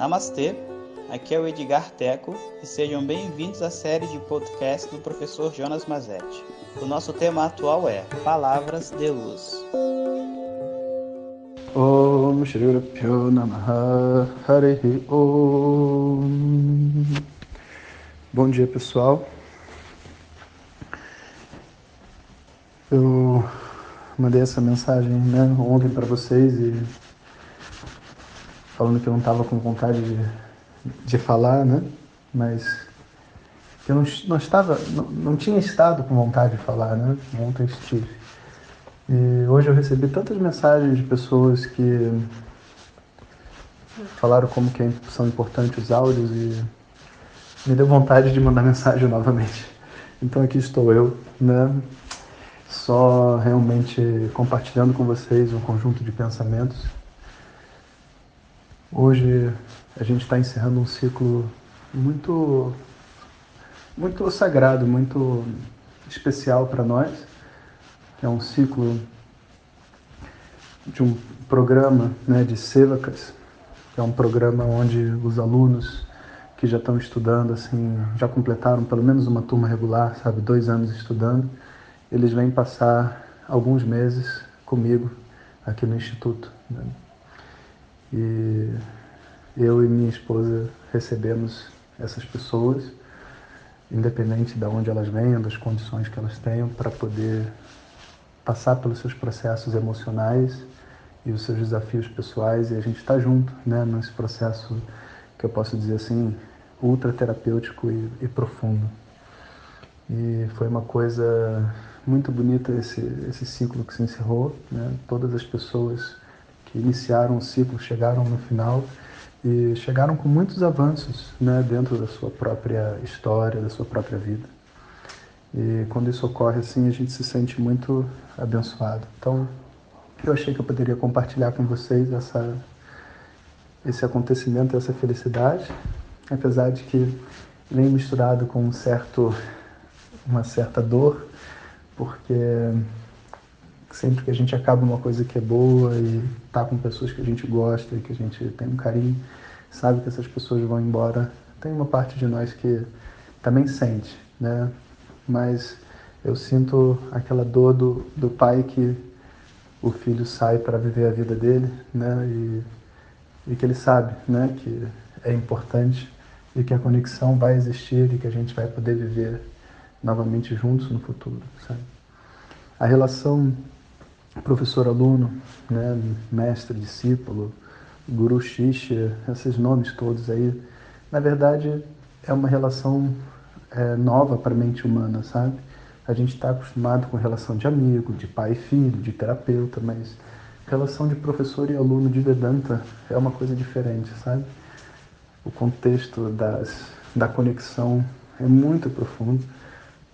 Namastê, aqui é o Edgar Teco e sejam bem-vindos à série de podcast do professor Jonas Mazetti. O nosso tema atual é Palavras de Luz. Om Shri Namaha Harihi Om Bom dia pessoal Eu mandei essa mensagem né, ontem para vocês e falando que eu não estava com vontade de, de falar, né? Mas eu não, não estava, não, não tinha estado com vontade de falar, né? Ontem estive. E hoje eu recebi tantas mensagens de pessoas que falaram como que são importantes os áudios e me deu vontade de mandar mensagem novamente. Então aqui estou eu, né? Só realmente compartilhando com vocês um conjunto de pensamentos Hoje a gente está encerrando um ciclo muito, muito sagrado, muito especial para nós. É um ciclo de um programa né, de Sevakas, que é um programa onde os alunos que já estão estudando, assim, já completaram pelo menos uma turma regular, sabe, dois anos estudando, eles vêm passar alguns meses comigo aqui no Instituto. Né? E eu e minha esposa recebemos essas pessoas, independente de onde elas venham, das condições que elas tenham, para poder passar pelos seus processos emocionais e os seus desafios pessoais e a gente está junto, né, nesse processo que eu posso dizer assim ultra terapêutico e, e profundo. E foi uma coisa muito bonita esse esse ciclo que se encerrou, né? Todas as pessoas que iniciaram o ciclo chegaram no final e chegaram com muitos avanços né, dentro da sua própria história, da sua própria vida. E quando isso ocorre assim, a gente se sente muito abençoado. Então, eu achei que eu poderia compartilhar com vocês essa, esse acontecimento, essa felicidade, apesar de que vem misturado com um certo, uma certa dor, porque sempre que a gente acaba uma coisa que é boa e tá com pessoas que a gente gosta e que a gente tem um carinho, sabe que essas pessoas vão embora, tem uma parte de nós que também sente, né? Mas eu sinto aquela dor do, do pai que o filho sai para viver a vida dele, né? E, e que ele sabe, né? Que é importante e que a conexão vai existir e que a gente vai poder viver novamente juntos no futuro, sabe? A relação professor-aluno, né, mestre-discípulo, guru shishya, esses nomes todos aí, na verdade é uma relação é, nova para a mente humana, sabe? A gente está acostumado com relação de amigo, de pai e filho, de terapeuta, mas relação de professor e aluno de Vedanta é uma coisa diferente, sabe? O contexto das, da conexão é muito profundo,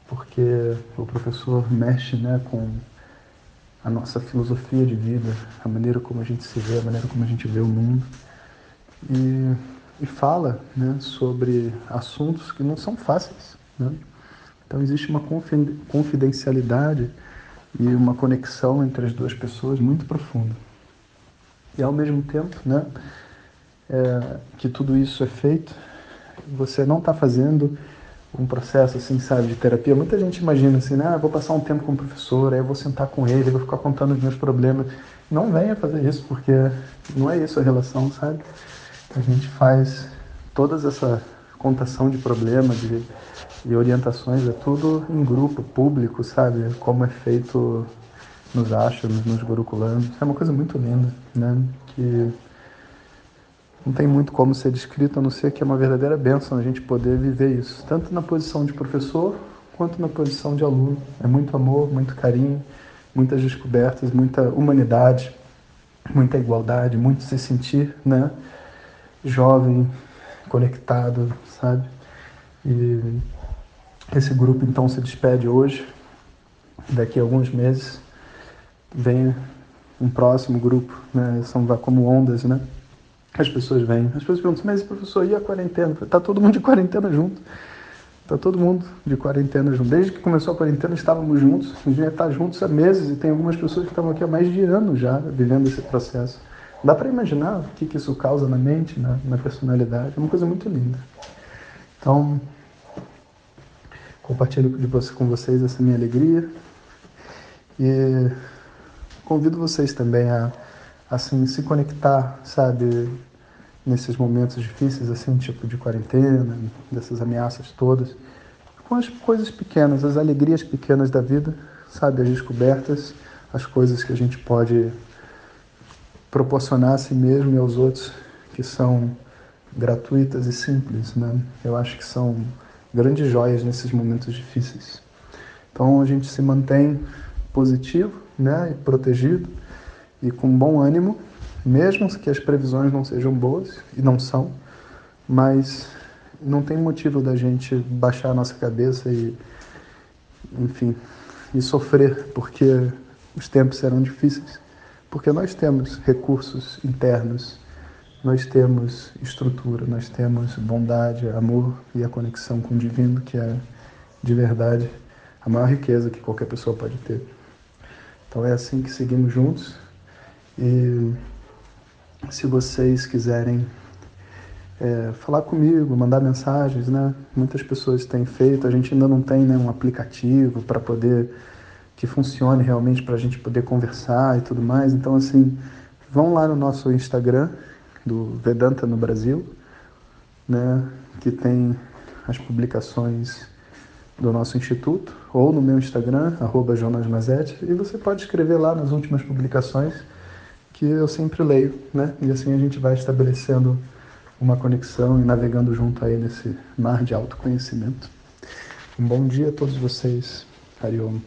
porque o professor mexe né, com a nossa filosofia de vida, a maneira como a gente se vê, a maneira como a gente vê o mundo. E, e fala né, sobre assuntos que não são fáceis. Né? Então existe uma confidencialidade e uma conexão entre as duas pessoas muito profunda. E ao mesmo tempo né, é, que tudo isso é feito, você não está fazendo um processo assim, sabe, de terapia. Muita gente imagina assim, né, ah, vou passar um tempo com o professor, aí eu vou sentar com ele, vou ficar contando os meus problemas. Não venha fazer isso, porque não é isso a relação, sabe? A gente faz toda essa contação de problemas, de, de orientações, é tudo em grupo, público, sabe? Como é feito nos ashrams, nos gurukulanos. É uma coisa muito linda, né? Que não tem muito como ser descrito, a não ser que é uma verdadeira bênção a gente poder viver isso, tanto na posição de professor quanto na posição de aluno. É muito amor, muito carinho, muitas descobertas, muita humanidade, muita igualdade, muito se sentir, né, jovem, conectado, sabe? E esse grupo então se despede hoje. Daqui a alguns meses vem um próximo grupo, né? São como ondas, né? As pessoas vêm. As pessoas perguntam, mas professor, e a quarentena? Está todo mundo de quarentena junto. Está todo mundo de quarentena junto. Desde que começou a quarentena estávamos juntos. A gente está juntos há meses e tem algumas pessoas que estão aqui há mais de ano já vivendo esse processo. Dá para imaginar o que, que isso causa na mente, na, na personalidade. É uma coisa muito linda. Então, compartilho de você, com vocês essa minha alegria e convido vocês também a assim se conectar, sabe, nesses momentos difíceis assim, tipo de quarentena, dessas ameaças todas, com as coisas pequenas, as alegrias pequenas da vida, sabe, as descobertas, as coisas que a gente pode proporcionar a si mesmo e aos outros que são gratuitas e simples, né? Eu acho que são grandes joias nesses momentos difíceis. Então a gente se mantém positivo, né, e protegido e com bom ânimo, mesmo que as previsões não sejam boas e não são, mas não tem motivo da gente baixar a nossa cabeça e, enfim, e sofrer porque os tempos serão difíceis, porque nós temos recursos internos nós temos estrutura, nós temos bondade, amor e a conexão com o divino, que é de verdade a maior riqueza que qualquer pessoa pode ter. Então é assim que seguimos juntos. E se vocês quiserem é, falar comigo, mandar mensagens, né? Muitas pessoas têm feito, a gente ainda não tem né, um aplicativo para poder que funcione realmente para a gente poder conversar e tudo mais. Então assim, vão lá no nosso Instagram, do Vedanta no Brasil, né, que tem as publicações do nosso instituto, ou no meu Instagram, arroba Jonas Mazetti, e você pode escrever lá nas últimas publicações que eu sempre leio, né? E assim a gente vai estabelecendo uma conexão e navegando junto aí nesse mar de autoconhecimento. Um bom dia a todos vocês. Hariom.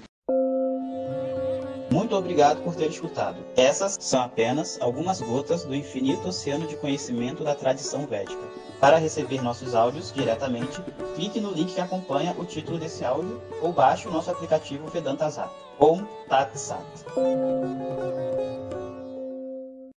Muito obrigado por ter escutado. Essas são apenas algumas gotas do infinito oceano de conhecimento da tradição védica. Para receber nossos áudios diretamente, clique no link que acompanha o título desse áudio ou baixe o nosso aplicativo Vedanta Zap. Om Tat Sat.